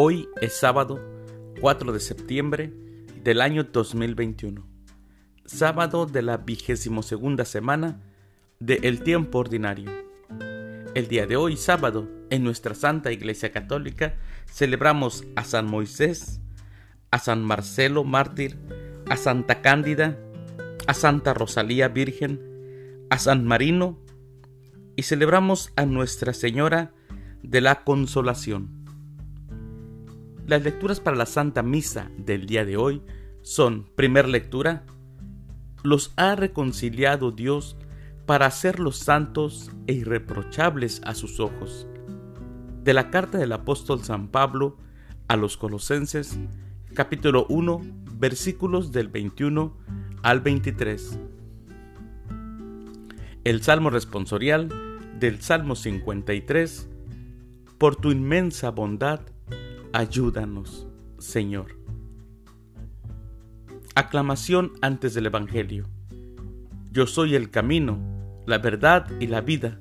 Hoy es sábado 4 de septiembre del año 2021, sábado de la vigésimo segunda semana del el tiempo ordinario. El día de hoy, sábado, en nuestra Santa Iglesia Católica, celebramos a San Moisés, a San Marcelo Mártir, a Santa Cándida, a Santa Rosalía Virgen, a San Marino y celebramos a Nuestra Señora de la Consolación. Las lecturas para la Santa Misa del día de hoy son, primer lectura, los ha reconciliado Dios para hacerlos santos e irreprochables a sus ojos. De la carta del apóstol San Pablo a los Colosenses, capítulo 1, versículos del 21 al 23. El Salmo responsorial del Salmo 53, por tu inmensa bondad, Ayúdanos, Señor. Aclamación antes del Evangelio. Yo soy el camino, la verdad y la vida.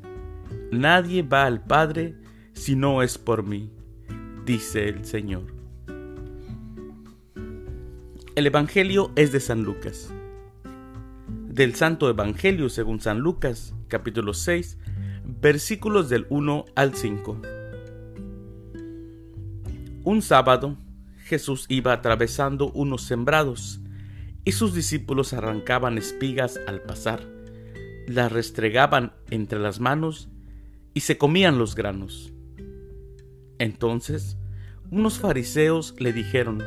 Nadie va al Padre si no es por mí, dice el Señor. El Evangelio es de San Lucas. Del Santo Evangelio según San Lucas, capítulo 6, versículos del 1 al 5. Un sábado Jesús iba atravesando unos sembrados y sus discípulos arrancaban espigas al pasar, las restregaban entre las manos y se comían los granos. Entonces unos fariseos le dijeron,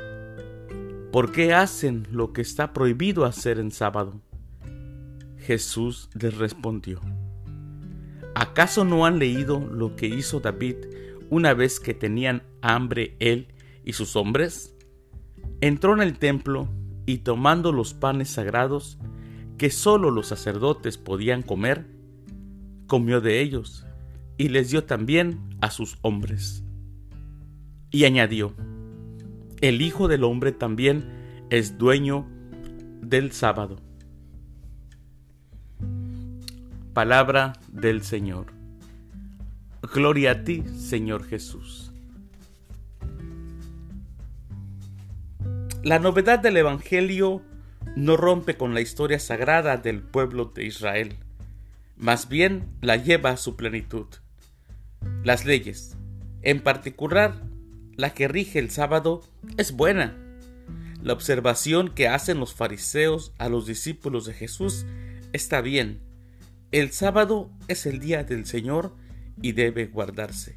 ¿por qué hacen lo que está prohibido hacer en sábado? Jesús les respondió, ¿acaso no han leído lo que hizo David una vez que tenían hambre él y sus hombres, entró en el templo y tomando los panes sagrados que sólo los sacerdotes podían comer, comió de ellos y les dio también a sus hombres. Y añadió, el Hijo del Hombre también es dueño del sábado. Palabra del Señor. Gloria a ti, Señor Jesús. La novedad del Evangelio no rompe con la historia sagrada del pueblo de Israel, más bien la lleva a su plenitud. Las leyes, en particular la que rige el sábado, es buena. La observación que hacen los fariseos a los discípulos de Jesús está bien. El sábado es el día del Señor y debe guardarse.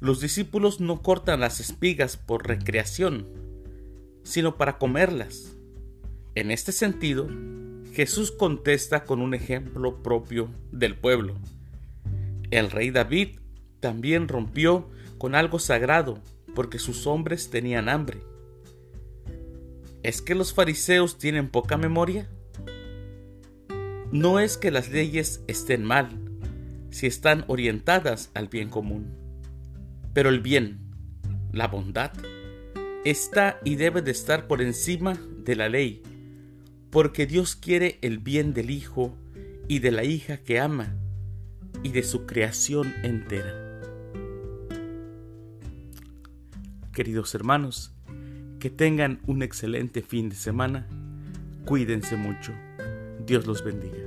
Los discípulos no cortan las espigas por recreación, sino para comerlas. En este sentido, Jesús contesta con un ejemplo propio del pueblo. El rey David también rompió con algo sagrado porque sus hombres tenían hambre. ¿Es que los fariseos tienen poca memoria? No es que las leyes estén mal, si están orientadas al bien común. Pero el bien, la bondad, está y debe de estar por encima de la ley, porque Dios quiere el bien del Hijo y de la hija que ama y de su creación entera. Queridos hermanos, que tengan un excelente fin de semana, cuídense mucho, Dios los bendiga.